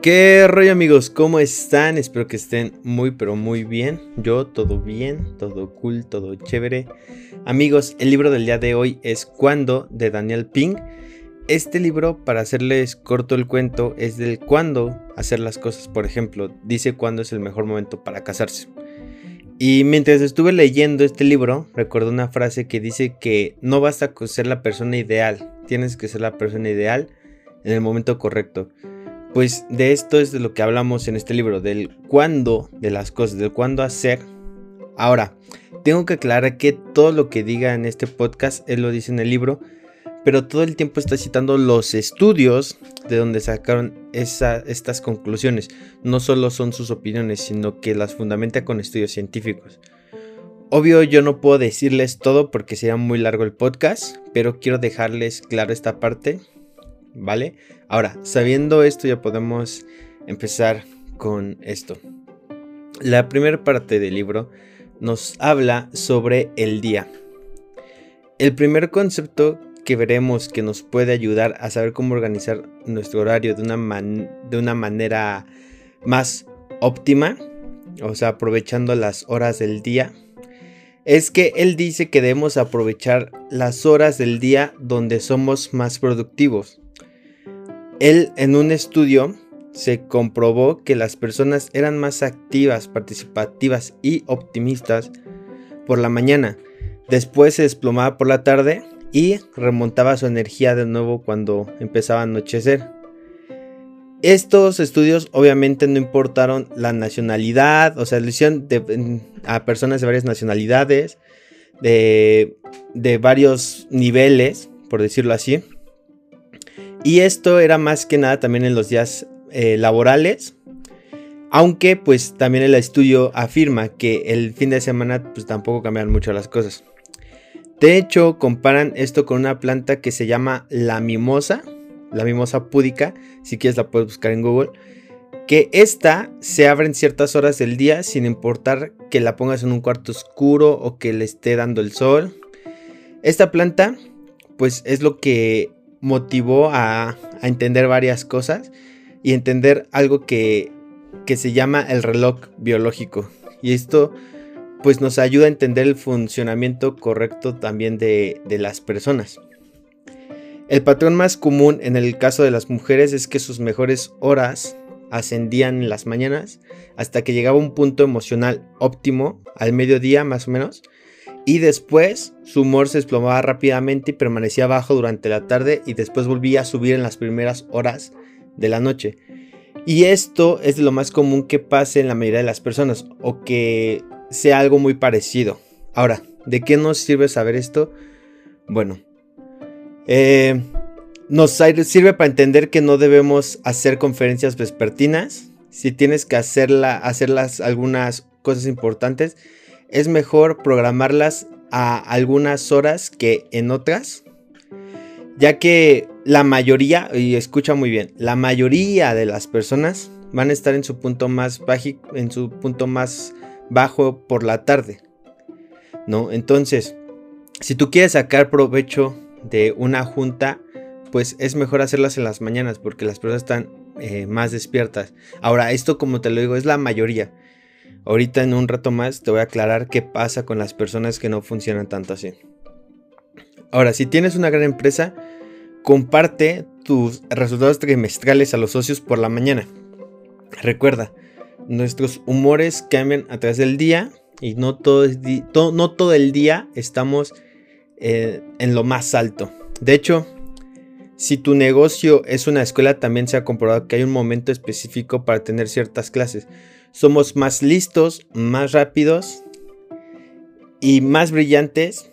¿Qué rollo amigos? ¿Cómo están? Espero que estén muy pero muy bien. Yo todo bien, todo cool, todo chévere. Amigos, el libro del día de hoy es Cuando de Daniel Ping. Este libro, para hacerles corto el cuento, es del cuándo hacer las cosas. Por ejemplo, dice cuándo es el mejor momento para casarse. Y mientras estuve leyendo este libro, recuerdo una frase que dice que no basta con ser la persona ideal, tienes que ser la persona ideal en el momento correcto. Pues de esto es de lo que hablamos en este libro, del cuándo de las cosas, del cuándo hacer. Ahora, tengo que aclarar que todo lo que diga en este podcast, él lo dice en el libro, pero todo el tiempo está citando los estudios de donde sacaron estas conclusiones. No solo son sus opiniones, sino que las fundamenta con estudios científicos. Obvio yo no puedo decirles todo porque sería muy largo el podcast, pero quiero dejarles claro esta parte ¿vale? Ahora, sabiendo esto ya podemos empezar con esto. La primera parte del libro nos habla sobre el día. El primer concepto que veremos que nos puede ayudar a saber cómo organizar nuestro horario de una, de una manera más óptima, o sea, aprovechando las horas del día, es que él dice que debemos aprovechar las horas del día donde somos más productivos. Él en un estudio se comprobó que las personas eran más activas, participativas y optimistas por la mañana. Después se desplomaba por la tarde y remontaba su energía de nuevo cuando empezaba a anochecer. Estos estudios obviamente no importaron la nacionalidad, o sea, lo hicieron a personas de varias nacionalidades, de, de varios niveles, por decirlo así. Y esto era más que nada también en los días eh, laborales. Aunque pues también el estudio afirma que el fin de semana pues tampoco cambian mucho las cosas. De hecho, comparan esto con una planta que se llama la mimosa, la mimosa púdica, si quieres la puedes buscar en Google, que esta se abre en ciertas horas del día sin importar que la pongas en un cuarto oscuro o que le esté dando el sol. Esta planta pues es lo que motivó a, entender varias cosas y entender algo que, se llama el reloj biológico. Y esto pues nos ayuda a entender el funcionamiento correcto también de, de, las personas. El patrón más común en el caso de las mujeres es que sus mejores horas ascendían en las mañanas hasta que llegaba un punto emocional óptimo al mediodía más o menos y después su humor se desplomaba rápidamente y permanecía bajo durante la tarde y después volvía a subir en las primeras horas de la noche. Y esto es lo más común que pase en la mayoría de las personas o que sea algo muy parecido. Ahora, ¿de qué nos sirve saber esto? Bueno, eh, nos sirve para entender que no debemos hacer conferencias vespertinas. Si tienes que hacerla, hacerlas algunas cosas importantes, es mejor programarlas a algunas horas que en otras, ya que la mayoría, y escucha muy bien, la mayoría de las personas van a estar en su punto más bajo, en su punto más bajo por la tarde. ¿No? Entonces, si tú quieres sacar provecho de una junta, pues es mejor hacerlas en las mañanas porque las personas están eh, más despiertas. Ahora, esto como te lo digo, es la mayoría. Ahorita en un rato más te voy a aclarar qué pasa con las personas que no funcionan tanto así. Ahora, si tienes una gran empresa, comparte tus resultados trimestrales a los socios por la mañana. Recuerda, nuestros humores cambian a través del día y no todo, no todo el día estamos eh, en lo más alto. De hecho, si tu negocio es una escuela, también se ha comprobado que hay un momento específico para tener ciertas clases somos más listos, más rápidos y más brillantes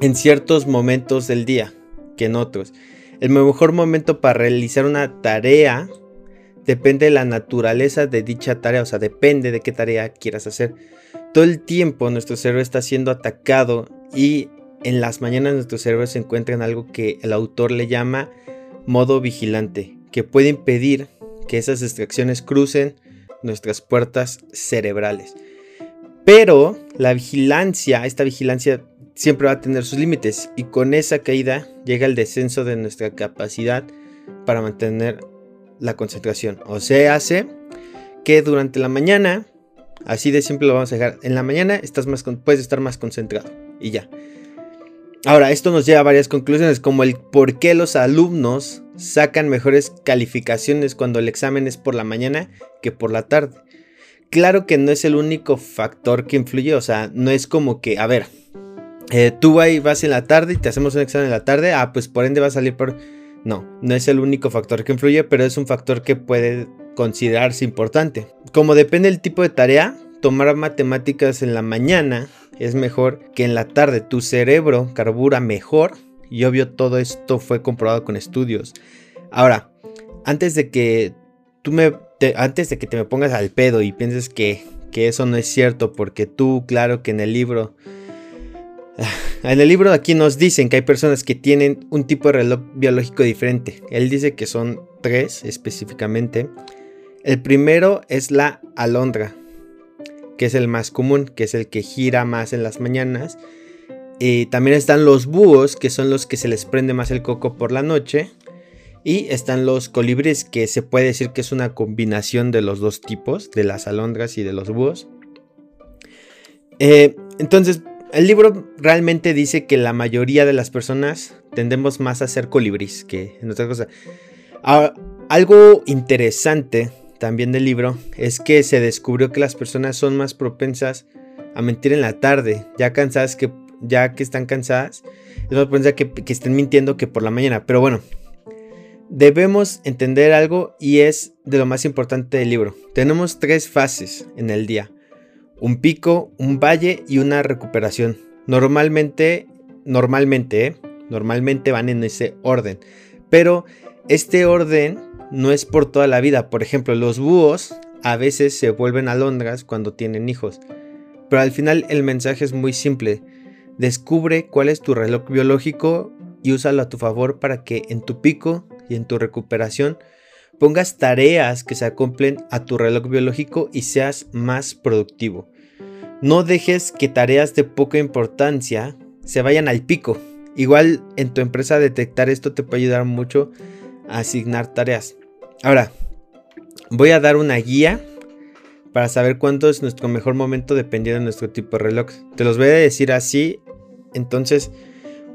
en ciertos momentos del día que en otros. El mejor momento para realizar una tarea depende de la naturaleza de dicha tarea, o sea, depende de qué tarea quieras hacer. Todo el tiempo nuestro cerebro está siendo atacado y en las mañanas nuestro cerebro se encuentra en algo que el autor le llama modo vigilante, que puede impedir que esas distracciones crucen nuestras puertas cerebrales. Pero la vigilancia, esta vigilancia siempre va a tener sus límites y con esa caída llega el descenso de nuestra capacidad para mantener la concentración. O sea, hace que durante la mañana, así de simple lo vamos a dejar, en la mañana estás más, puedes estar más concentrado y ya. Ahora, esto nos lleva a varias conclusiones, como el por qué los alumnos sacan mejores calificaciones cuando el examen es por la mañana que por la tarde. Claro que no es el único factor que influye, o sea, no es como que, a ver, eh, tú ahí vas en la tarde y te hacemos un examen en la tarde, ah, pues por ende va a salir por... No, no es el único factor que influye, pero es un factor que puede considerarse importante. Como depende del tipo de tarea, tomar matemáticas en la mañana es mejor que en la tarde. Tu cerebro carbura mejor y obvio todo esto fue comprobado con estudios. Ahora, antes de que tú me antes de que te me pongas al pedo y pienses que, que eso no es cierto porque tú, claro que en el libro en el libro aquí nos dicen que hay personas que tienen un tipo de reloj biológico diferente. Él dice que son tres específicamente. El primero es la alondra, que es el más común, que es el que gira más en las mañanas. Y también están los búhos, que son los que se les prende más el coco por la noche. Y están los colibríes, que se puede decir que es una combinación de los dos tipos, de las alondras y de los búhos. Eh, entonces, el libro realmente dice que la mayoría de las personas tendemos más a ser colibríes que en otras cosas. algo interesante también del libro es que se descubrió que las personas son más propensas a mentir en la tarde, ya cansadas que ya que están cansadas, es más propensa que, que estén mintiendo que por la mañana. Pero bueno, debemos entender algo y es de lo más importante del libro. Tenemos tres fases en el día un pico, un valle y una recuperación. Normalmente, normalmente, ¿eh? normalmente van en ese orden. Pero este orden no es por toda la vida. Por ejemplo, los búhos a veces se vuelven alondras cuando tienen hijos. Pero al final el mensaje es muy simple. Descubre cuál es tu reloj biológico y úsalo a tu favor para que en tu pico y en tu recuperación pongas tareas que se acomplen a tu reloj biológico y seas más productivo. No dejes que tareas de poca importancia se vayan al pico. Igual en tu empresa detectar esto te puede ayudar mucho asignar tareas. Ahora, voy a dar una guía para saber cuánto es nuestro mejor momento dependiendo de nuestro tipo de reloj. Te los voy a decir así, entonces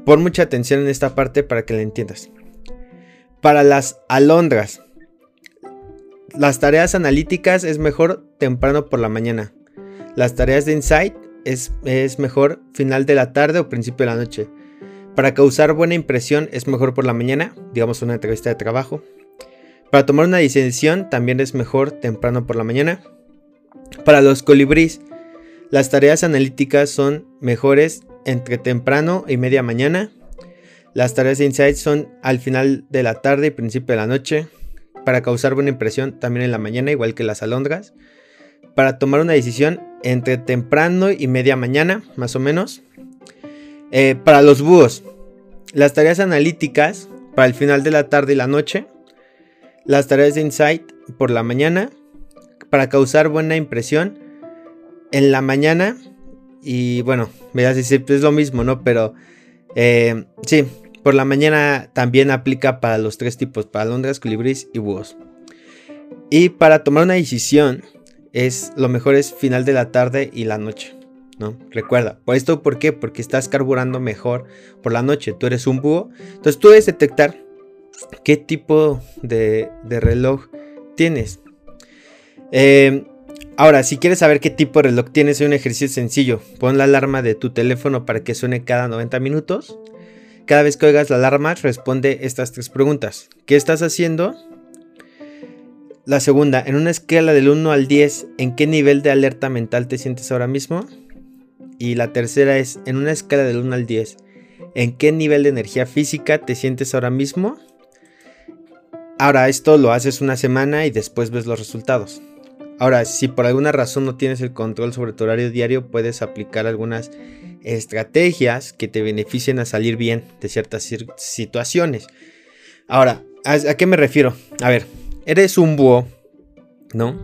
pon mucha atención en esta parte para que la entiendas. Para las alondras, las tareas analíticas es mejor temprano por la mañana. Las tareas de insight es, es mejor final de la tarde o principio de la noche. Para causar buena impresión es mejor por la mañana, digamos una entrevista de trabajo. Para tomar una decisión también es mejor temprano por la mañana. Para los colibríes, las tareas analíticas son mejores entre temprano y media mañana. Las tareas de insight son al final de la tarde y principio de la noche para causar buena impresión también en la mañana, igual que las alondras. Para tomar una decisión entre temprano y media mañana, más o menos. Eh, para los búhos, las tareas analíticas para el final de la tarde y la noche. Las tareas de insight por la mañana. Para causar buena impresión en la mañana. Y bueno, a decir, es lo mismo, ¿no? Pero eh, sí, por la mañana también aplica para los tres tipos, para alondras, colibríes y búhos. Y para tomar una decisión, es lo mejor es final de la tarde y la noche. ¿No? Recuerda, ¿por esto por qué? Porque estás carburando mejor por la noche. Tú eres un búho. Entonces tú debes detectar qué tipo de, reloj tienes. Em, ahora, si quieres saber qué tipo de reloj tienes, hay un ejercicio sencillo. Pon la alarma de tu teléfono para que suene cada 90 minutos. Cada vez que oigas la alarma, responde estas tres preguntas. ¿Qué estás haciendo? La segunda, en una escala del 1 al 10, ¿en qué nivel de alerta mental te sientes ahora mismo? Y la tercera es, en una escala del 1 al 10, ¿en qué nivel de energía física te sientes ahora mismo? Ahora, esto lo haces una semana y después ves los resultados. Ahora, si por alguna razón no tienes el control sobre tu horario diario, puedes aplicar algunas estrategias que te beneficien a salir bien de ciertas situaciones. Ahora, ¿a, qué me refiero? A ver, eres un búho, ¿no?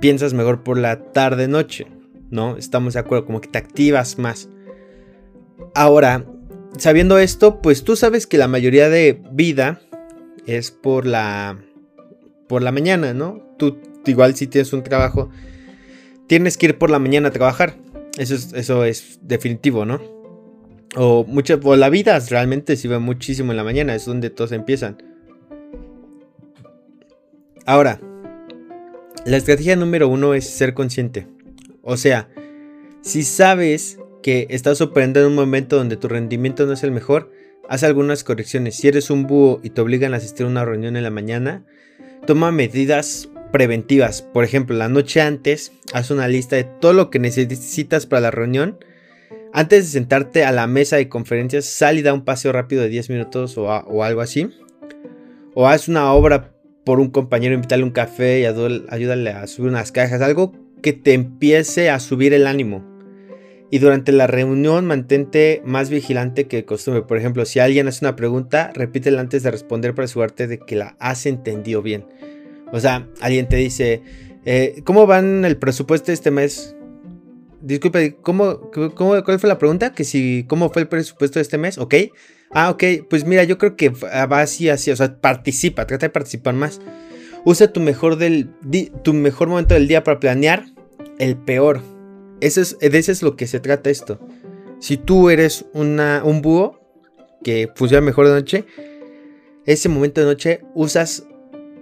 Piensas mejor por la tarde-noche, ¿no? Estamos de acuerdo, como que te activas más. Ahora, sabiendo esto, pues tú sabes que la mayoría de vida es por la por la mañana, ¿no? Tú igual si tienes un trabajo, tienes que ir por la mañana a trabajar. Eso es, eso es definitivo, ¿no? O, muchas, o la vida realmente se ve muchísimo en la mañana, es donde todos empiezan. Ahora, la estrategia número uno es ser consciente. O sea, si sabes que estás operando en un momento donde tu rendimiento no es el mejor, haz algunas correcciones. Si eres un búho y te obligan a asistir a una reunión en la mañana, toma medidas preventivas. Por ejemplo, la noche antes, haz una lista de todo lo que necesitas para la reunión. Antes de sentarte a la mesa de conferencias, sal y da un paseo rápido de 10 minutos o, algo así. O haz una obra por un compañero, invítale un café y ayúdale a subir unas cajas. Algo que te empiece a subir el ánimo. Y durante la reunión mantente más vigilante que de costumbre. Por ejemplo, si alguien hace una pregunta, repítela antes de responder para asegurarte de que la has entendido bien. O sea, alguien te dice, eh, ¿cómo van el presupuesto este mes? Disculpe, ¿cómo, ¿cómo, cuál fue la pregunta? Que si, ¿cómo fue el presupuesto de este mes? ¿Ok? Ah, ok, pues mira, yo creo que va así, así, o sea, participa, trata de participar más. Usa tu mejor, del, tu mejor momento del día para planear el peor. Eso es, de eso es lo que se trata esto. Si tú eres una, un búho que funciona mejor de noche, ese momento de noche usas,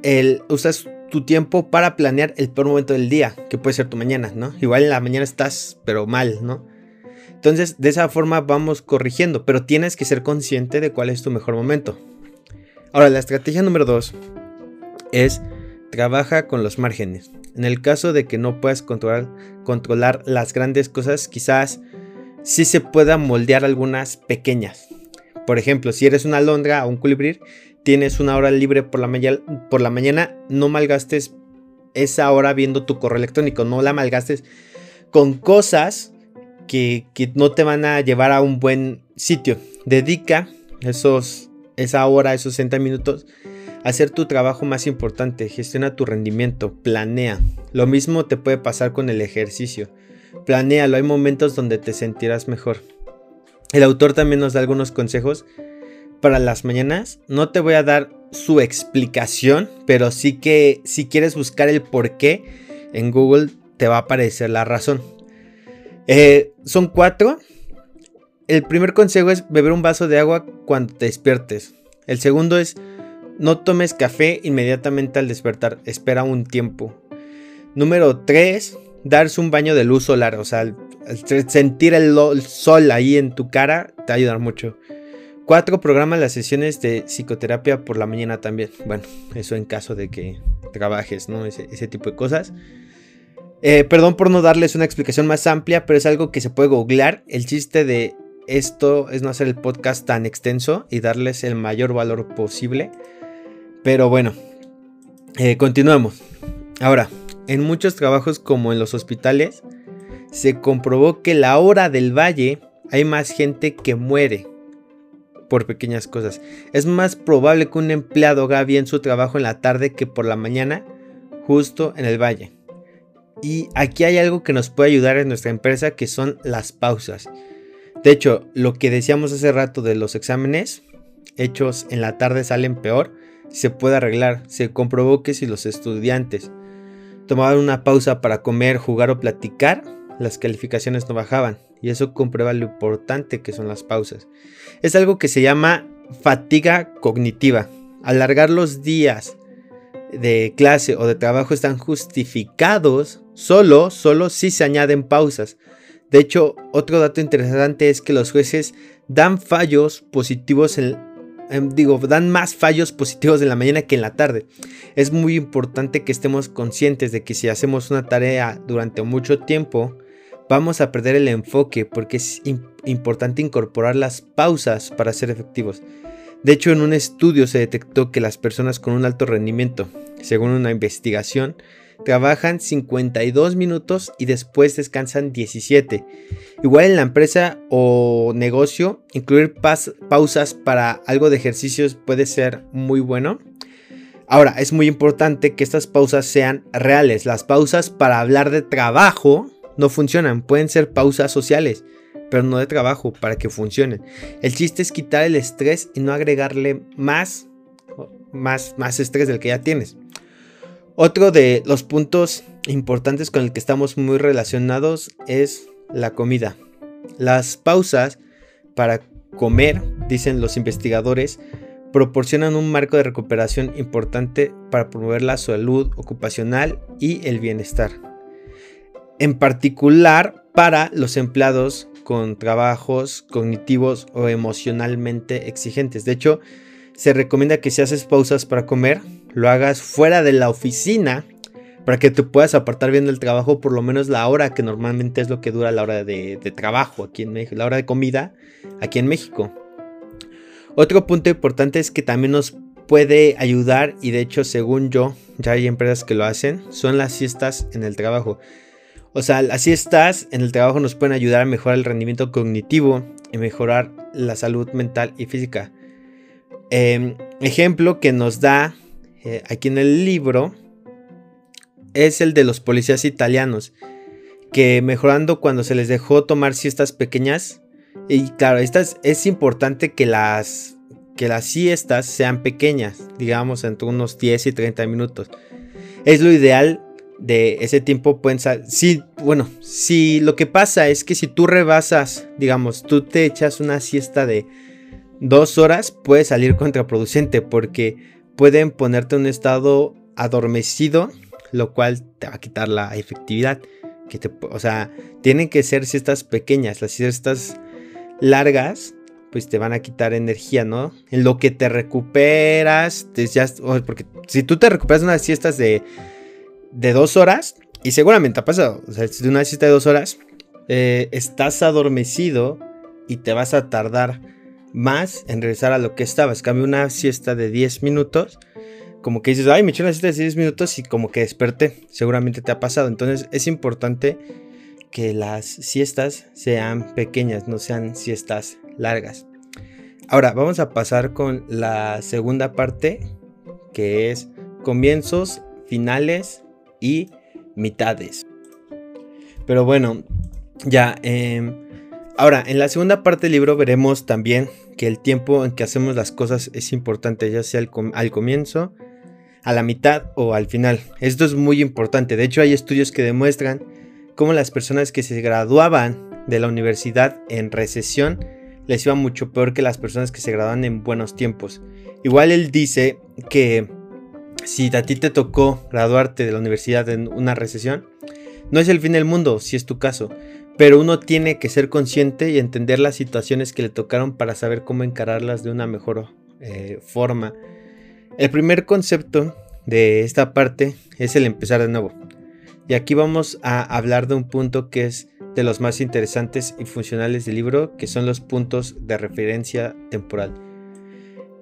el, usas tu tiempo para planear el peor momento del día, que puede ser tu mañana, ¿no? Igual en la mañana estás, pero mal, ¿no? Entonces, de esa forma vamos corrigiendo, pero tienes que ser consciente de cuál es tu mejor momento. Ahora, la estrategia número dos es trabaja con los márgenes. En el caso de que no puedas controlar, las grandes cosas, quizás sí se pueda moldear algunas pequeñas. Por ejemplo, si eres una alondra o un colibrí, tienes una hora libre por la, mañana, no malgastes esa hora viendo tu correo electrónico, no la malgastes con cosas que, no te van a llevar a un buen sitio. Dedica esa hora, esos 60 minutos hacer tu trabajo más importante, gestiona tu rendimiento, planea. Lo mismo te puede pasar con el ejercicio. Planéalo, hay momentos donde te sentirás mejor. El autor también nos da algunos consejos para las mañanas. No te voy a dar su explicación, pero sí que si quieres buscar el por qué en Google te va a aparecer la razón. Eh, son cuatro. El primer consejo es beber un vaso de agua cuando te despiertes. El segundo es no tomes café inmediatamente al despertar, espera un tiempo. Número 3, darse un baño de luz solar, o sea, sentir el, sol ahí en tu cara te va mucho. 4. Programa las sesiones de psicoterapia por la mañana también. Bueno, eso en caso de que trabajes, ¿no? Ese, tipo de cosas. Eh, perdón por no darles una explicación más amplia, pero es algo que se puede googlear. El chiste de esto es no hacer el podcast tan extenso y darles el mayor valor posible. Pero bueno, eh, continuamos. Ahora, en muchos trabajos como en los hospitales, se comprobó que la hora del valle hay más gente que muere por pequeñas cosas. Es más probable que un empleado haga bien su trabajo en la tarde que por la mañana, justo en el valle. Y aquí hay algo que nos puede ayudar en nuestra empresa que son las pausas. De hecho, lo que decíamos hace rato de los exámenes hechos en la tarde salen peor se puede arreglar. Se comprobó que si los estudiantes tomaban una pausa para comer, jugar o platicar, las calificaciones no bajaban. Y eso comprueba lo importante que son las pausas. Es algo que se llama fatiga cognitiva. Alargar los días de clase o de trabajo están justificados solo, solo si se añaden pausas. De hecho, otro dato interesante es que los jueces dan fallos positivos en, Em, digo, dan más fallos positivos en la mañana que en la tarde. Es muy importante que estemos conscientes de que si hacemos una tarea durante mucho tiempo, vamos a perder el enfoque porque es importante incorporar las pausas para ser efectivos. De hecho, en un estudio se detectó que las personas con un alto rendimiento, según una investigación, trabajan 52 minutos y después descansan 17. Igual en la empresa o negocio, incluir pausas para algo de ejercicios puede ser muy bueno. Ahora, es muy importante que estas pausas sean reales. Las pausas para hablar de trabajo no funcionan, pueden ser pausas sociales, pero no de trabajo para que funcionen. El chiste es quitar el estrés y no agregarle más, más, más estrés del que ya tienes. Otro de los puntos importantes con el que estamos muy relacionados es la comida. Las pausas para comer, dicen los investigadores, proporcionan un marco de recuperación importante para promover la salud ocupacional y el bienestar. En particular para los empleados con trabajos cognitivos o emocionalmente exigentes. De hecho, se recomienda que si haces pausas para comer, lo hagas fuera de la oficina para que te puedas apartar bien del trabajo por lo menos la hora que normalmente es lo que dura la hora de, trabajo aquí en México, la hora de comida aquí en México. Otro punto importante es que también nos puede ayudar y de hecho según yo ya hay empresas que lo hacen, son las siestas en el trabajo. O sea, las siestas en el trabajo nos pueden ayudar a mejorar el rendimiento cognitivo y mejorar la salud mental y física. Em, ejemplo que nos da eh, aquí en el libro es el de los policías italianos, que mejorando cuando se les dejó tomar siestas pequeñas, y claro, estas, es importante que las, que las siestas sean pequeñas, digamos entre unos 10 y 30 minutos. Es lo ideal de ese tiempo pueden si bueno si lo que pasa es que si tú rebasas digamos tú te echas una siesta de dos horas puede salir contraproducente porque pueden ponerte en un estado adormecido lo cual te va a quitar la efectividad. Que te, o sea, tienen que ser siestas pequeñas, las siestas largas, pues te van a quitar energía, ¿no? En lo que te recuperas, porque si tú te recuperas unas siestas de, de dos horas, y seguramente ha pasado, o sea, si una siesta de dos horas, eh, estás adormecido y te vas a tardar más en regresar a lo que estabas. Cambio una siesta de 10 minutos como que dices, ay, me eché una siesta de 10 minutos y como que desperté. Seguramente te ha pasado. Entonces es importante que las siestas sean pequeñas, no sean siestas largas. Ahora vamos a pasar con la segunda parte, que es comienzos, finales y mitades. Pero bueno, ya. Em, ahora, en la segunda parte del libro veremos también que el tiempo en que hacemos las cosas es importante, ya sea al comienzo, a la mitad o al final. Esto es muy importante. De hecho, hay estudios que demuestran cómo las personas que se graduaban de la universidad en recesión les iba mucho peor que las personas que se graduaban en buenos tiempos. Igual él dice que si a ti te tocó graduarte de la universidad en una recesión, no es el fin del mundo, si es tu caso, pero uno tiene que ser consciente y entender las situaciones que le tocaron para saber cómo encararlas de una mejor eh, forma el primer concepto de esta parte es el empezar de nuevo. Y aquí vamos a hablar de un punto que es de los más interesantes y funcionales del libro, que son los puntos de referencia temporal.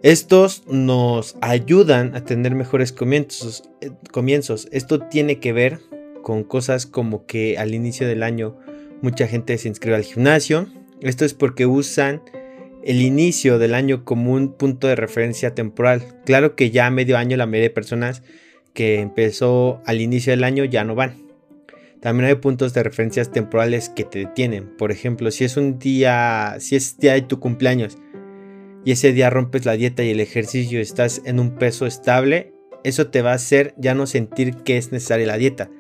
Estos nos ayudan a tener mejores comienzos. Eh, comienzos. Esto tiene que ver con cosas como que al inicio del año mucha gente se inscribe al gimnasio. Esto es porque usan el inicio del año como un punto de referencia temporal. Claro que ya a medio año la mayoría de personas que empezó al inicio del año ya no van. También hay puntos de referencias temporales que te detienen. Por ejemplo, si es un día, si es día de tu cumpleaños y ese día rompes la dieta y el ejercicio estás en un peso estable, eso te va a hacer ya no sentir que es necesaria la dieta.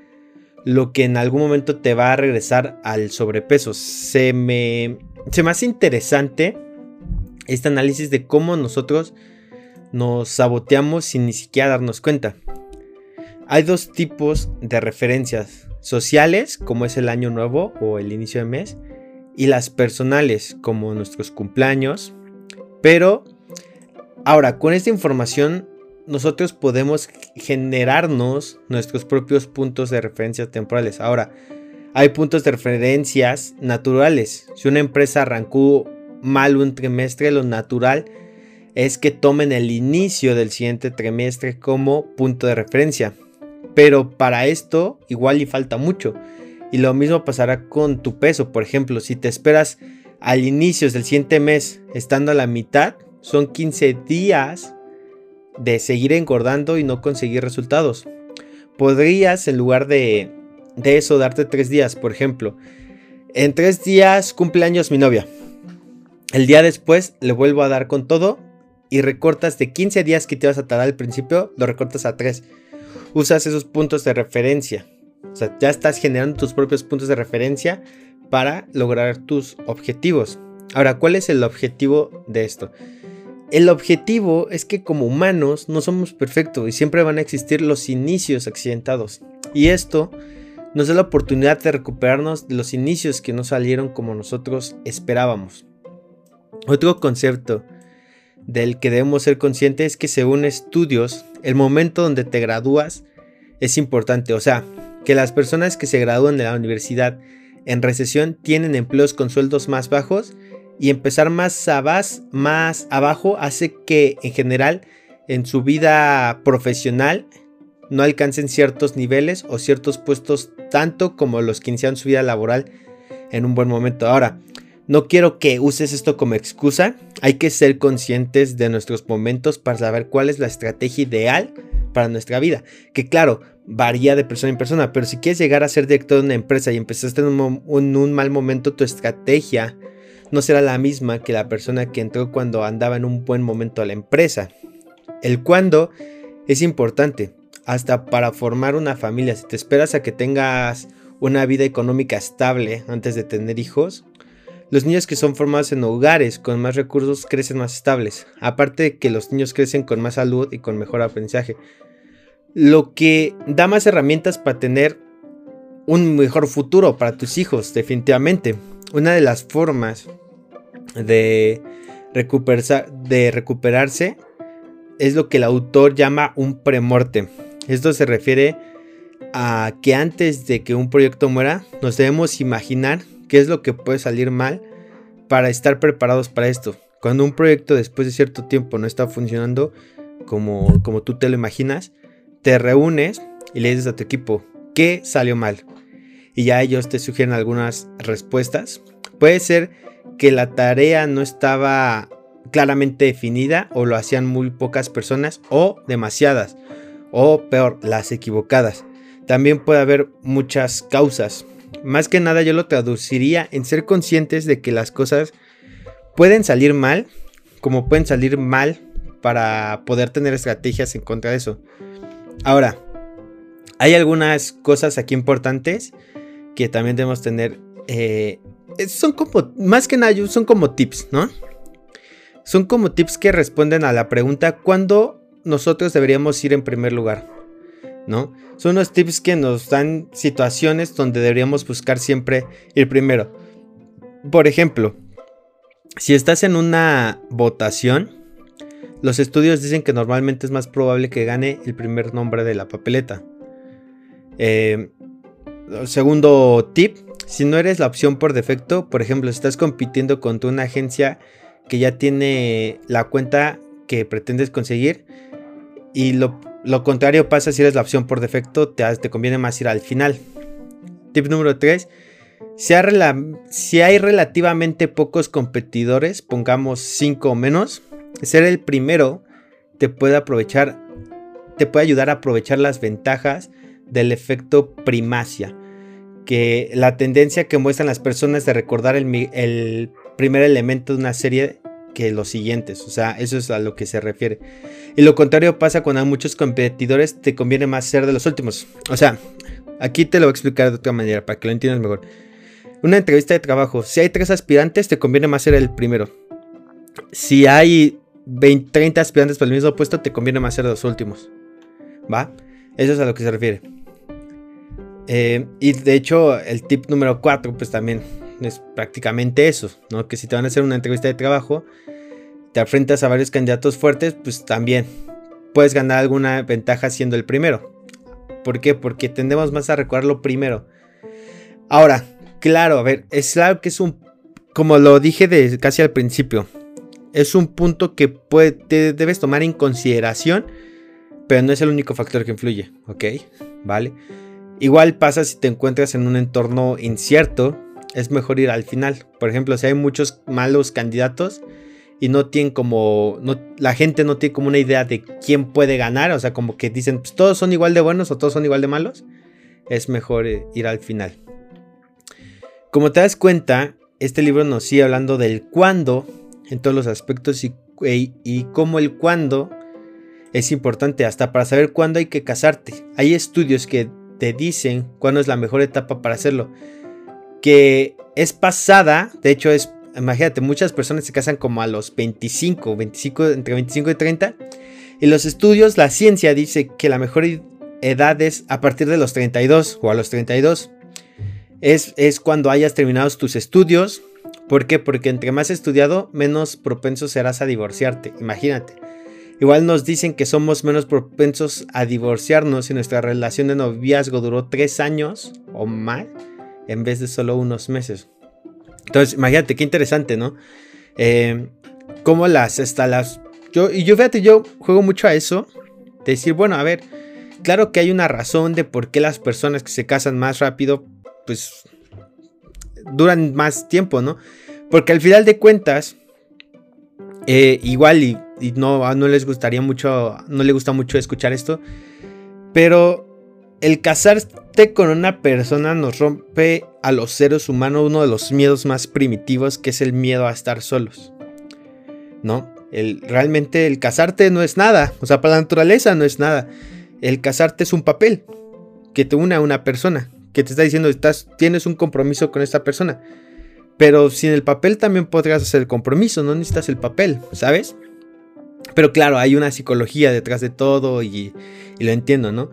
Lo que en algún momento te va a regresar al sobrepeso. Se me, se me hace interesante este análisis de cómo nosotros nos saboteamos sin ni siquiera darnos cuenta. Hay dos tipos de referencias, sociales, como es el año nuevo o el inicio de mes, y las personales, como nuestros cumpleaños. Pero, ahora, con esta información, nosotros podemos generarnos nuestros propios puntos de referencia temporales. Ahora, hay puntos de referencias naturales. Si una empresa arrancó mal un trimestre, lo natural es que tomen el inicio del siguiente trimestre como punto de referencia. Pero para esto igual y falta mucho. Y lo mismo pasará con tu peso. Por ejemplo, si te esperas al inicio del siguiente mes estando a la mitad, son 15 días de seguir engordando y no conseguir resultados. Podrías en lugar de, de eso darte 3 días. Por ejemplo, en 3 días cumpleaños mi novia. El día después le vuelvo a dar con todo y recortas de 15 días que te vas a tardar al principio, lo recortas a 3. usas esos puntos de referencia. O sea, ya estás generando tus propios puntos de referencia para lograr tus objetivos. Ahora, ¿cuál es el objetivo de esto? El objetivo es que como humanos no somos perfectos y siempre van a existir los inicios accidentados. Y esto nos da la oportunidad de recuperarnos de los inicios que no salieron como nosotros esperábamos. Otro concepto del que debemos ser conscientes es que según estudios, el momento donde te gradúas es importante. O sea, que las personas que se gradúan de la universidad en recesión tienen empleos con sueldos más bajos y empezar más, más abajo hace que en general en su vida profesional no alcancen ciertos niveles o ciertos puestos tanto como los que inician su vida laboral en un buen momento. Ahora, no quiero que uses esto como excusa, hay que ser conscientes de nuestros momentos para saber cuál es la estrategia ideal para nuestra vida. Que claro, varía de persona en persona, pero si quieres llegar a ser director de una empresa y empezaste en un mal momento, tu estrategia no será la misma que la persona que entró cuando andaba en un buen momento a la empresa. El cuándo es importante, hasta para formar una familia. Si te esperas a que tengas una vida económica estable antes de tener hijos, los niños que son formados en hogares con más recursos crecen más estables, aparte de que los niños crecen con más salud y con mejor aprendizaje, lo que da más herramientas para tener un mejor futuro para tus hijos, definitivamente una de las formas de, de recuperarse es lo que el autor llama un premorte. Esto se refiere a que antes de que un proyecto muera, nos debemos imaginar qué es lo que puede salir mal para estar preparados para esto. Cuando un proyecto después de cierto tiempo no está funcionando como, como tú te lo imaginas, te reúnes y le dices a tu equipo qué salió mal y ya ellos te sugieren algunas respuestas. Puede ser que la tarea no estaba claramente definida o lo hacían muy pocas personas o demasiadas o peor, las equivocadas. También puede haber muchas causas. Más que nada yo lo traduciría en ser conscientes de que las cosas pueden salir mal, como pueden salir mal para poder tener estrategias en contra de eso. Ahora, hay algunas cosas aquí importantes que también debemos tener. Eh, son como, más que nada, son como tips, ¿no? Son como tips que responden a la pregunta ¿cuándo nosotros deberíamos ir en primer lugar? ¿No? Son unos tips que nos dan situaciones donde deberíamos buscar siempre ir primero. Por ejemplo, si estás en una votación, los estudios dicen que normalmente es más probable que gane el primer nombre de la papeleta. Eh, Segundo tip, si no eres la opción por defecto, por ejemplo, si estás compitiendo contra una agencia que ya tiene la cuenta que pretendes conseguir y lo, contrario pasa si eres la opción por defecto, te, conviene más ir al final. Tip número 3. Si si hay relativamente pocos competidores, pongamos 5 o menos, ser el primero te puede aprovechar, te puede ayudar a aprovechar las ventajas del efecto primacia, que la tendencia que muestran las personas de recordar el, primer elemento de una serie que los siguientes, o sea, eso es a lo que se refiere. Y lo contrario pasa cuando hay muchos competidores, te conviene más ser de los últimos. O sea, aquí te lo voy a explicar de otra manera para que lo entiendas mejor. Una entrevista de trabajo, si hay tres aspirantes, te conviene más ser el primero. Si hay 20, 30 aspirantes para el mismo puesto, te conviene más ser de los últimos. ¿Va? Eso es a lo que se refiere. Eh, y de hecho, el tip número 4, pues también es prácticamente eso, ¿no? Que si te van a hacer una entrevista de trabajo, te enfrentas a varios candidatos fuertes, pues también puedes ganar alguna ventaja siendo el primero. ¿Por qué? Porque tendemos más a recordarlo primero. Ahora, claro, a ver, es claro que es un, como lo dije de casi al principio, es un punto que te debes tomar en consideración, pero no es el único factor que influye, ¿ok? ¿Vale? Igual pasa si te encuentras en un entorno incierto, es mejor ir al final. Por ejemplo, si hay muchos malos candidatos y no tienen como, no, la gente no tiene como una idea de quién puede ganar, o sea, como que dicen, pues todos son igual de buenos o todos son igual de malos, es mejor eh, ir al final. Como te das cuenta, este libro nos sigue hablando del cuándo en todos los aspectos y, y, y cómo el cuándo es importante hasta para saber cuándo hay que casarte. Hay estudios que te dicen cuándo es la mejor etapa para hacerlo. Que es pasada, de hecho es, imagínate, muchas personas se casan como a los 25, 25, entre 25 y 30. Y los estudios, la ciencia dice que la mejor edad es a partir de los 32 o a los 32. Es, es cuando hayas terminado tus estudios. ¿Por qué? Porque entre más estudiado, menos propenso serás a divorciarte. Imagínate. Igual nos dicen que somos menos propensos a divorciarnos si nuestra relación de noviazgo duró tres años o más en vez de solo unos meses. Entonces, imagínate, qué interesante, ¿no? Eh, como las, hasta las... Yo, y yo fíjate, yo juego mucho a eso. De decir, bueno, a ver, claro que hay una razón de por qué las personas que se casan más rápido, pues, duran más tiempo, ¿no? Porque al final de cuentas, eh, igual y, no, no les gustaría mucho, no le gusta mucho escuchar esto, pero el casarte con una persona nos rompe a los seres humanos uno de los miedos más primitivos, que es el miedo a estar solos. ¿No? El, realmente el casarte no es nada, o sea, para la naturaleza no es nada. El casarte es un papel que te une a una persona, que te está diciendo, estás, tienes un compromiso con esta persona. Pero sin el papel también podrías hacer el compromiso, no necesitas el papel, ¿sabes? Pero claro, hay una psicología detrás de todo y, lo entiendo, ¿no?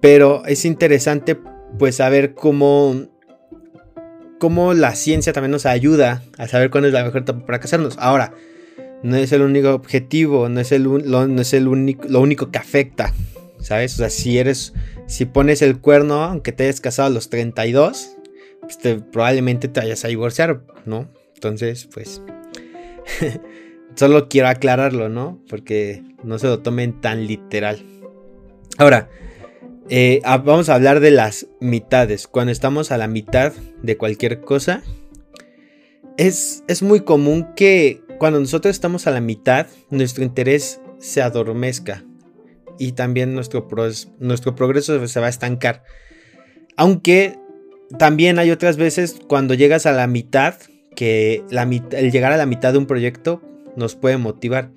Pero es interesante pues saber cómo, cómo la ciencia también nos ayuda a saber cuándo es la mejor etapa para casarnos. Ahora, no es el único objetivo, no es, el, no es el único, lo único que afecta, ¿sabes? O sea, si eres, si pones el cuerno, aunque te hayas casado a los 32, pues, probablemente te vayas a divorciar, ¿no? Entonces, pues, solo quiero aclararlo, ¿no? Porque no se lo tomen tan literal. Ahora, eh, vamos a hablar de las mitades. Cuando estamos a la mitad de cualquier cosa, es, es muy común que cuando nosotros estamos a la mitad, nuestro interés se adormezca y también nuestro, nuestro progreso se va a estancar. Aunque también hay otras veces cuando llegas a la mitad, que la el llegar a la mitad de un proyecto nos puede motivar.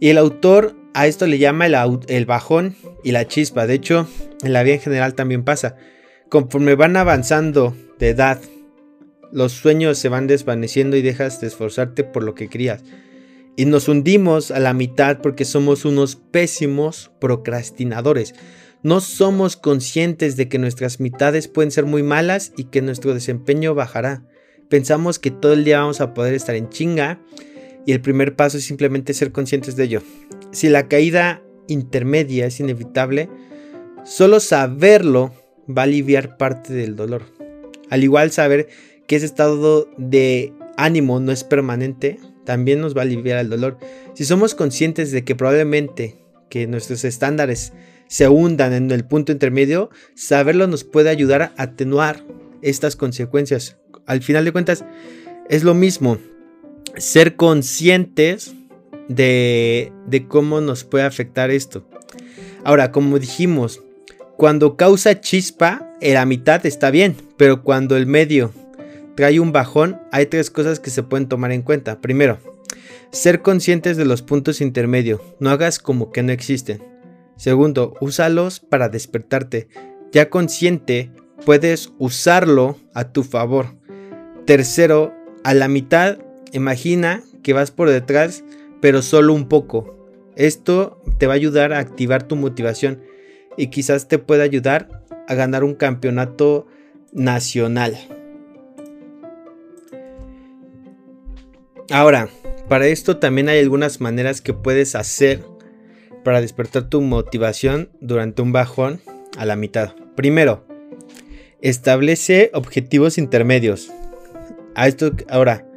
Y el autor a esto le llama el, el bajón y la chispa. De hecho, en la vida en general también pasa. Conforme van avanzando de edad, los sueños se van desvaneciendo y dejas de esforzarte por lo que querías. Y nos hundimos a la mitad porque somos unos pésimos procrastinadores. No somos conscientes de que nuestras mitades pueden ser muy malas y que nuestro desempeño bajará. Pensamos que todo el día vamos a poder estar en chinga y el primer paso es simplemente ser conscientes de ello. Si la caída intermedia es inevitable, solo saberlo va a aliviar parte del dolor. Al igual saber que ese estado de ánimo no es permanente, también nos va a aliviar el dolor. Si somos conscientes de que probablemente que nuestros estándares se hundan en el punto intermedio, saberlo nos puede ayudar a atenuar estas consecuencias. Al final de cuentas, es lo mismo. Ser conscientes de, de cómo nos puede afectar esto. Ahora, como dijimos, cuando causa chispa, la mitad está bien, pero cuando el medio trae un bajón, hay tres cosas que se pueden tomar en cuenta. Primero, ser conscientes de los puntos intermedios. No hagas como que no existen. Segundo, úsalos para despertarte. Ya consciente, puedes usarlo a tu favor. Tercero, a la mitad, imagina que vas por detrás, pero solo un poco. Esto te va a ayudar a activar tu motivación y quizás te pueda ayudar a ganar un campeonato nacional. Ahora, para esto también hay algunas maneras que puedes hacer para despertar tu motivación durante un bajón a la mitad. Primero, establece objetivos intermedios. Esto ahora,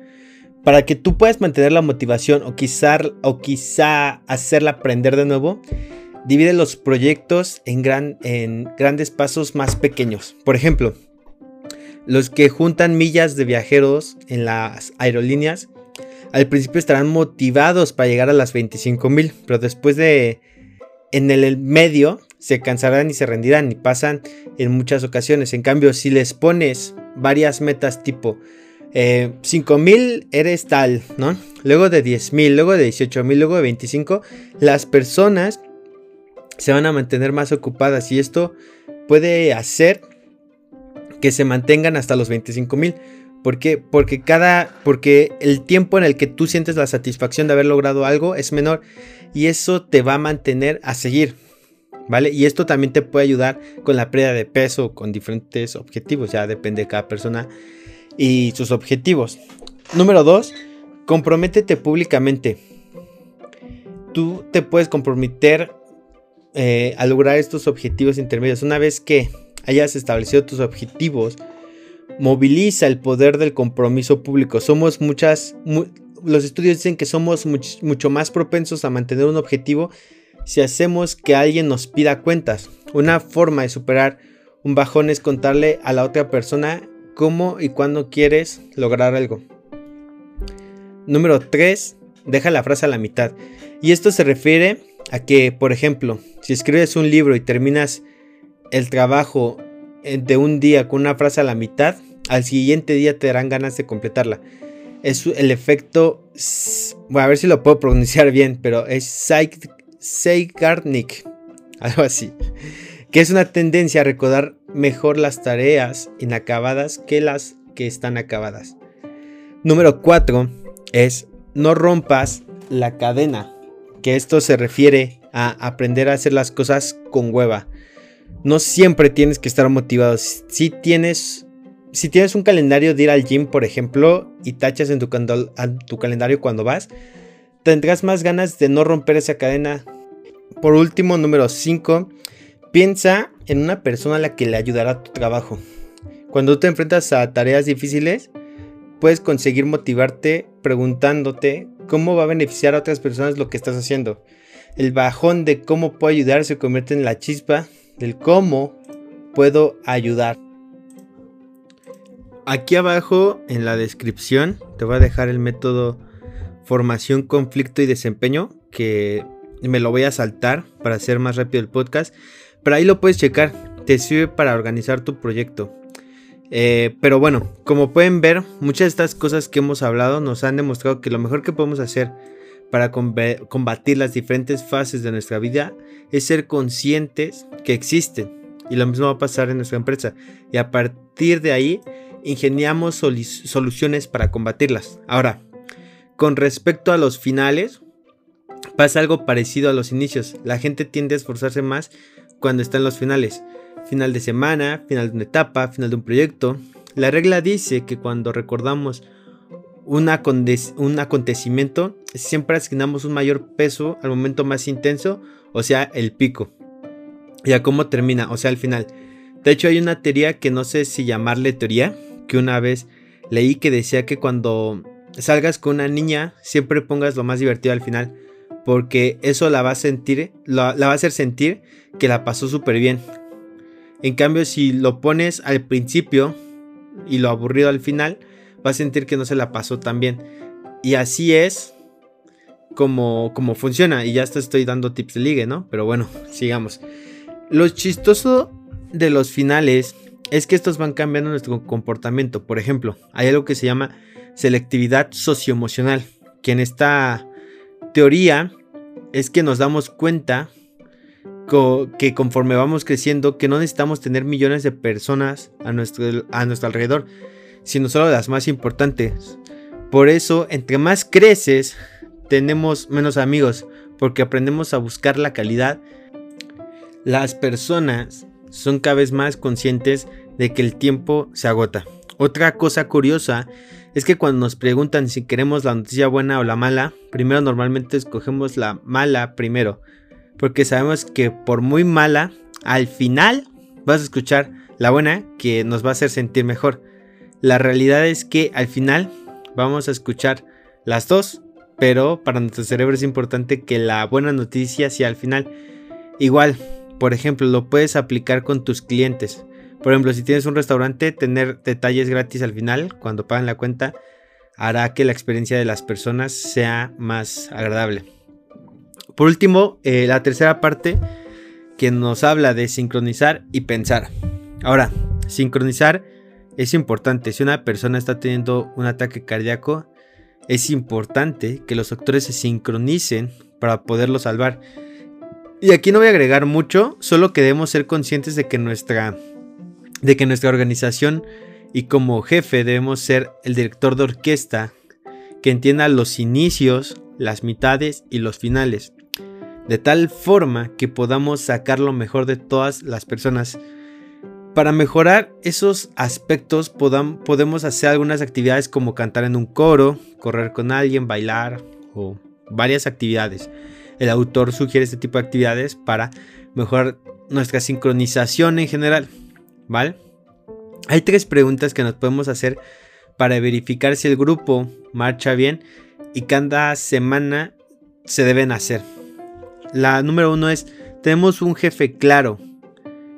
para que tú puedas mantener la motivación o quizá, o quizá hacerla aprender de nuevo, divide los proyectos en, gran, en grandes pasos más pequeños. Por ejemplo, los que juntan millas de viajeros en las aerolíneas al principio estarán motivados para llegar a las 25 mil, pero después de en el medio se cansarán y se rendirán y pasan en muchas ocasiones. En cambio, si les pones varias metas tipo eh, 5 mil eres tal, ¿no? luego de 10 mil, luego de 18 mil, luego de 25, las personas se van a mantener más ocupadas y esto puede hacer que se mantengan hasta los 25 mil. ¿Por qué? Porque cada. Porque el tiempo en el que tú sientes la satisfacción de haber logrado algo es menor. Y eso te va a mantener a seguir. ¿Vale? Y esto también te puede ayudar con la pérdida de peso, con diferentes objetivos. Ya depende de cada persona y sus objetivos. Número 2. Comprométete públicamente. Tú te puedes comprometer eh, a lograr estos objetivos intermedios. Una vez que hayas establecido tus objetivos, moviliza el poder del compromiso público. Somos muchas, los estudios dicen que somos mucho más propensos a mantener un objetivo si hacemos que alguien nos pida cuentas. Una forma de superar un bajón es contarle a la otra persona cómo y cuándo quieres lograr algo. Número 3. Deja la frase a la mitad. Y esto se refiere a que, por ejemplo, si escribes un libro y terminas el trabajo de un día con una frase a la mitad, al siguiente día te darán ganas de completarla. Es el efecto, bueno, a ver si lo puedo pronunciar bien, pero es Seigarnik, algo así, que es una tendencia a recordar mejor las tareas inacabadas que las que están acabadas. Número 4 es no rompas la cadena, que esto se refiere a aprender a hacer las cosas con hueva. No siempre tienes que estar motivado. Si tienes, si tienes un calendario de ir al gym, por ejemplo, y tachas en tu, tu calendario cuando vas, tendrás más ganas de no romper esa cadena. Por último, número 5, piensa en una persona a la que le ayudará tu trabajo. Cuando te enfrentas a tareas difíciles, puedes conseguir motivarte preguntándote cómo va a beneficiar a otras personas lo que estás haciendo. El bajón de cómo puedo ayudar se convierte en la chispa del cómo puedo ayudar. Aquí abajo en la descripción te voy a dejar el método formación, conflicto y desempeño que me lo voy a saltar para hacer más rápido el podcast. Pero ahí lo puedes checar. Te sirve para organizar tu proyecto. Eh, pero bueno, como pueden ver, muchas de estas cosas que hemos hablado nos han demostrado que lo mejor que podemos hacer para combatir las diferentes fases de nuestra vida es ser conscientes que existen. Y lo mismo va a pasar en nuestra empresa. Y a partir de ahí, ingeniamos soluciones para combatirlas. Ahora, con respecto a los finales, pasa algo parecido a los inicios. La gente tiende a esforzarse más cuando está en los finales. Final de semana, final de una etapa, final de un proyecto. La regla dice que cuando recordamos un, acontecimiento, siempre asignamos un mayor peso al momento más intenso, o sea, el pico. Y a cómo termina, o sea, al final. De hecho, hay una teoría que no sé si llamarle teoría, que una vez leí que decía que cuando salgas con una niña, siempre pongas lo más divertido al final. Porque eso la va a sentir, la, va a hacer sentir que la pasó súper bien. En cambio, si lo pones al principio y lo aburrido al final, va a sentir que no se la pasó tan bien. Y así es como, como funciona. Y ya te estoy dando tips de ligue, ¿no? Pero bueno, sigamos. Lo chistoso de los finales es que estos van cambiando nuestro comportamiento. Por ejemplo, hay algo que se llama selectividad socioemocional, que en esta teoría es que nos damos cuenta que conforme vamos creciendo, que no necesitamos tener millones de personas a nuestro, a nuestro alrededor, sino solo las más importantes. Por eso, entre más creces, tenemos menos amigos, porque aprendemos a buscar la calidad. Las personas son cada vez más conscientes de que el tiempo se agota. Otra cosa curiosa es que cuando nos preguntan si queremos la noticia buena o la mala, primero normalmente escogemos la mala primero, porque sabemos que por muy mala, al final vas a escuchar la buena que nos va a hacer sentir mejor. La realidad es que al final vamos a escuchar las dos, pero para nuestro cerebro es importante que la buena noticia sea al final. Igual, por ejemplo, lo puedes aplicar con tus clientes. Por ejemplo, si tienes un restaurante, tener detalles gratis al final, cuando pagan la cuenta, hará que la experiencia de las personas sea más agradable. Por último, eh, la tercera parte que nos habla de sincronizar y pensar. Ahora, sincronizar es importante. Si una persona está teniendo un ataque cardíaco, es importante que los actores se sincronicen para poderlo salvar. Y aquí no voy a agregar mucho, solo que debemos ser conscientes de que nuestra de que nuestra organización y como jefe debemos ser el director de orquesta que entienda los inicios, las mitades y los finales, de tal forma que podamos sacar lo mejor de todas las personas. Para mejorar esos aspectos podemos hacer algunas actividades como cantar en un coro, correr con alguien, bailar o varias actividades. El autor sugiere este tipo de actividades para mejorar nuestra sincronización en general. ¿Vale? Hay tres preguntas que nos podemos hacer para verificar si el grupo marcha bien y cada semana se deben hacer. La número uno es, tenemos un jefe claro,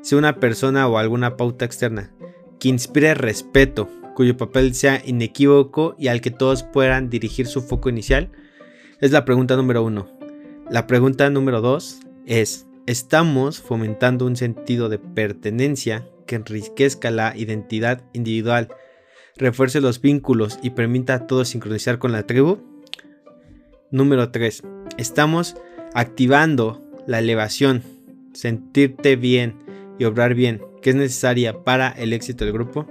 sea una persona o alguna pauta externa, que inspire respeto, cuyo papel sea inequívoco y al que todos puedan dirigir su foco inicial? Es la pregunta número uno. La pregunta número dos es, ¿estamos fomentando un sentido de pertenencia que enriquezca la identidad individual, refuerce los vínculos y permita a todos sincronizar con la tribu? Número 3. Estamos activando la elevación, sentirte bien y obrar bien, que es necesaria para el éxito del grupo.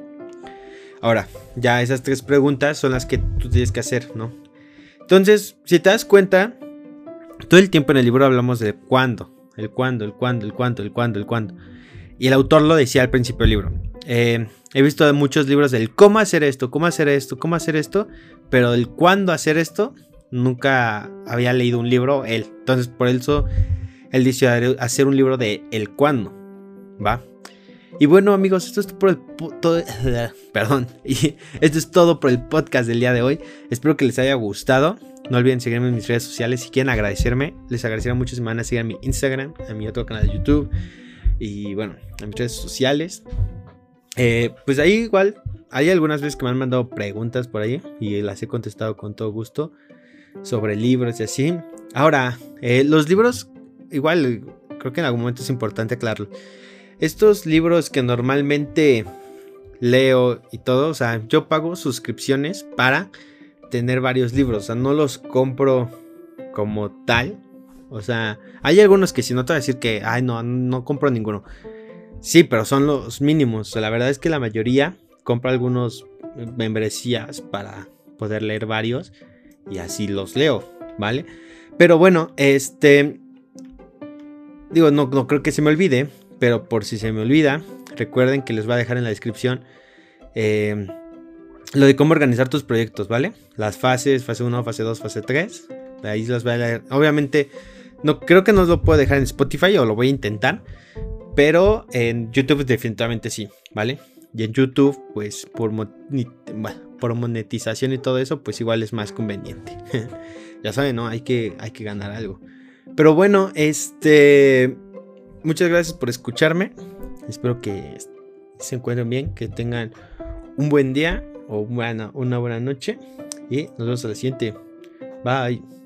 Ahora, ya esas tres preguntas son las que tú tienes que hacer, ¿no? Entonces, si te das cuenta, todo el tiempo en el libro hablamos de cuándo, el cuándo, el cuándo, el cuándo, el cuándo, el cuándo. Y el autor lo decía al principio del libro. Eh, he visto muchos libros del cómo hacer esto, cómo hacer esto, cómo hacer esto, pero del cuándo hacer esto, nunca había leído un libro él. Entonces, por eso él dice hacer un libro de el cuándo, ¿va? Y bueno, amigos, esto es por todo, perdón, y esto es todo por el podcast del día de hoy. Espero que les haya gustado. No olviden seguirme en mis redes sociales. Si quieren agradecerme, les agradecería mucho si me mi Instagram, a mi otro canal de YouTube y bueno, a mis redes sociales. Eh, pues ahí igual hay algunas veces que me han mandado preguntas por ahí y las he contestado con todo gusto sobre libros y así. Ahora, eh, los libros, igual creo que en algún momento es importante aclararlo. Estos libros que normalmente leo y todo, o sea, yo pago suscripciones para tener varios libros, o sea, no los compro como tal. O sea, hay algunos que si no te voy a decir que, ay, no, no compro ninguno. Sí, pero son los mínimos. La verdad es que la mayoría compra algunos membresías para poder leer varios y así los leo, ¿vale? Pero bueno, este... Digo, no, no creo que se me olvide, pero por si se me olvida, recuerden que les voy a dejar en la descripción eh, lo de cómo organizar tus proyectos, ¿vale? Las fases, fase 1, fase 2, fase 3. Ahí las voy a leer. Obviamente, no, creo que no lo puedo dejar en Spotify o lo voy a intentar. Pero en YouTube definitivamente sí, ¿vale? Y en YouTube, pues por, monetización y todo eso, pues igual es más conveniente. ya saben, ¿no? Hay que, hay que ganar algo. Pero bueno, este... Muchas gracias por escucharme. Espero que se encuentren bien, que tengan un buen día o una buena noche. Y nos vemos a la siguiente. Bye.